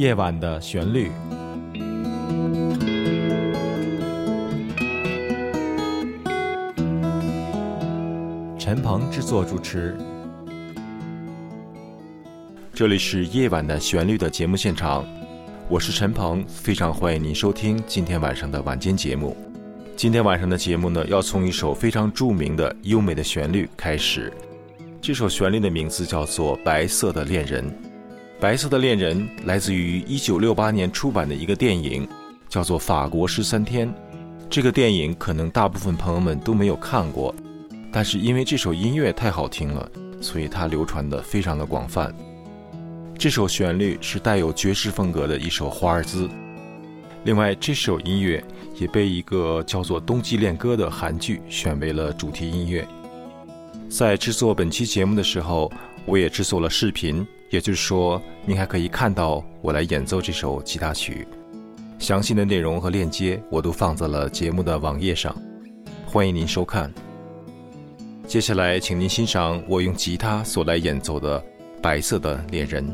夜晚的旋律。陈鹏制作主持。这里是夜晚的旋律的节目现场，我是陈鹏，非常欢迎您收听今天晚上的晚间节目。今天晚上的节目呢，要从一首非常著名的优美的旋律开始。这首旋律的名字叫做《白色的恋人》。《白色的恋人》来自于1968年出版的一个电影，叫做《法国十三天》。这个电影可能大部分朋友们都没有看过，但是因为这首音乐太好听了，所以它流传的非常的广泛。这首旋律是带有爵士风格的一首华尔兹。另外，这首音乐也被一个叫做《冬季恋歌》的韩剧选为了主题音乐。在制作本期节目的时候，我也制作了视频，也就是说，您还可以看到我来演奏这首吉他曲。详细的内容和链接我都放在了节目的网页上，欢迎您收看。接下来，请您欣赏我用吉他所来演奏的《白色的恋人》。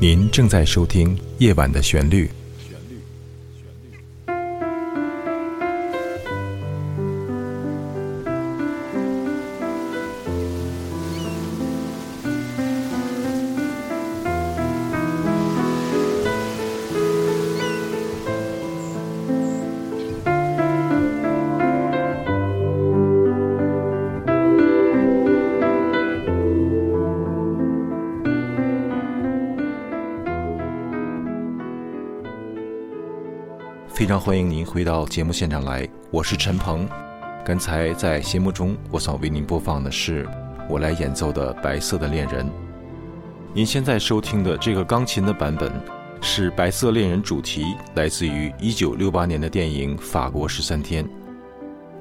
您正在收听《夜晚的旋律》。非常欢迎您回到节目现场来，我是陈鹏。刚才在节目中，我想为您播放的是我来演奏的《白色的恋人》。您现在收听的这个钢琴的版本是《白色恋人》主题，来自于1968年的电影《法国十三天》。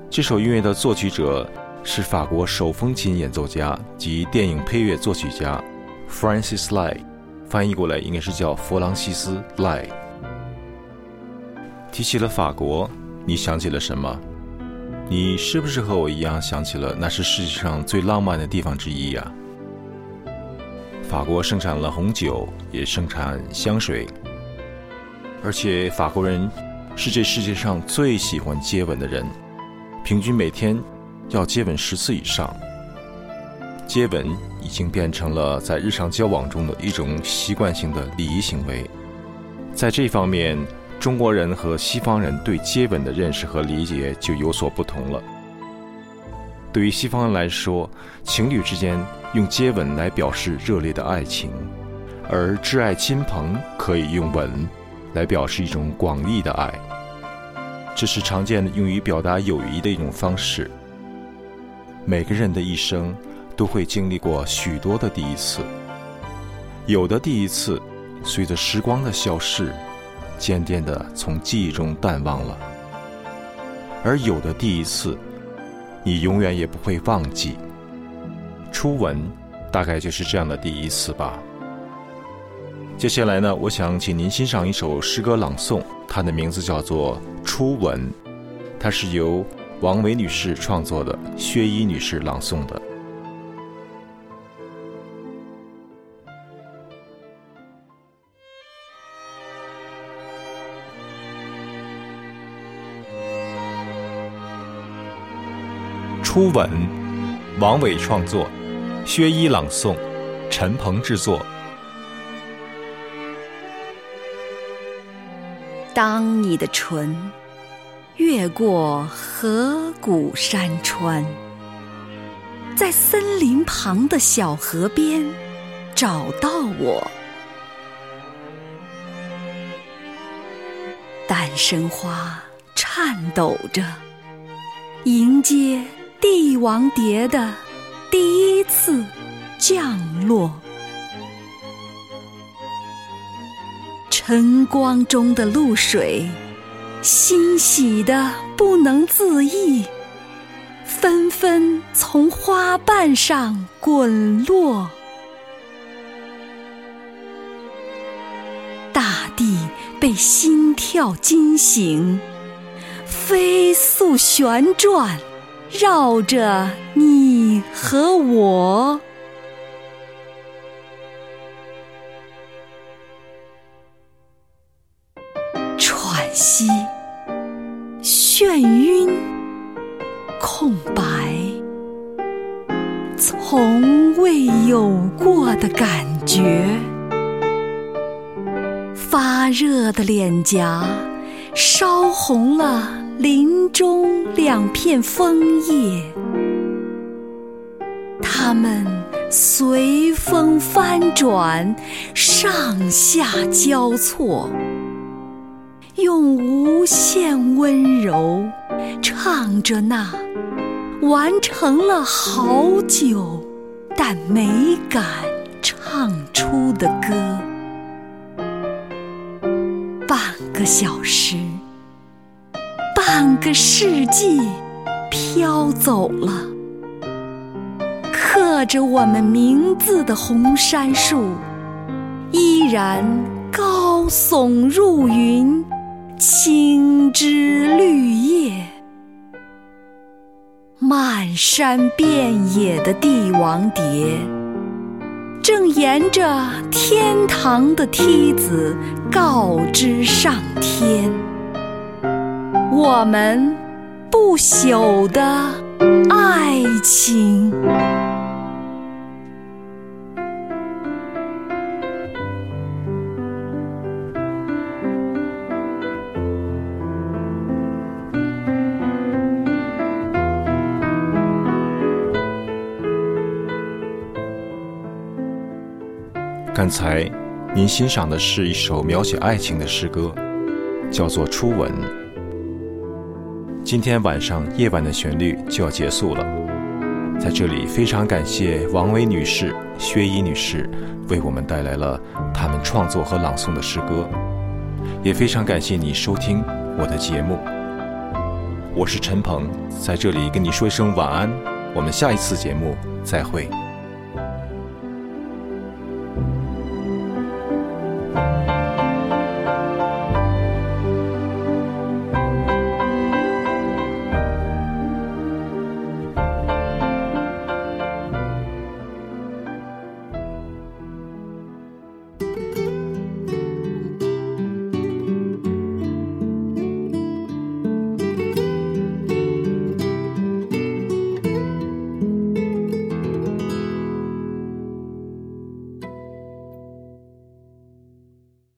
这首音乐的作曲者是法国手风琴演奏家及电影配乐作曲家 Francis Lai，翻译过来应该是叫弗朗西斯·赖。提起了法国，你想起了什么？你是不是和我一样想起了那是世界上最浪漫的地方之一呀？法国生产了红酒，也生产香水，而且法国人是这世界上最喜欢接吻的人，平均每天要接吻十次以上。接吻已经变成了在日常交往中的一种习惯性的礼仪行为，在这方面。中国人和西方人对接吻的认识和理解就有所不同了。对于西方人来说，情侣之间用接吻来表示热烈的爱情，而挚爱亲朋可以用吻来表示一种广义的爱。这是常见的用于表达友谊的一种方式。每个人的一生都会经历过许多的第一次，有的第一次随着时光的消逝。渐渐地从记忆中淡忘了，而有的第一次，你永远也不会忘记。初吻，大概就是这样的第一次吧。接下来呢，我想请您欣赏一首诗歌朗诵，它的名字叫做《初吻》，它是由王维女士创作的，薛一女士朗诵的。初吻，王伟创作，薛一朗诵，陈鹏制作。当你的唇越过河谷山川，在森林旁的小河边找到我，诞生花颤抖着迎接。帝王蝶的第一次降落，晨光中的露水欣喜的不能自抑，纷纷从花瓣上滚落，大地被心跳惊醒，飞速旋转。绕着你和我，喘息、眩晕、空白，从未有过的感觉。发热的脸颊，烧红了。林中两片枫叶，它们随风翻转，上下交错，用无限温柔唱着那完成了好久但没敢唱出的歌。半个小时。半个世纪飘走了，刻着我们名字的红杉树依然高耸入云，青枝绿叶。漫山遍野的帝王蝶，正沿着天堂的梯子告知上天。我们不朽的爱情。刚才您欣赏的是一首描写爱情的诗歌，叫做《初吻》。今天晚上夜晚的旋律就要结束了，在这里非常感谢王薇女士、薛怡女士为我们带来了他们创作和朗诵的诗歌，也非常感谢你收听我的节目。我是陈鹏，在这里跟你说一声晚安，我们下一次节目再会。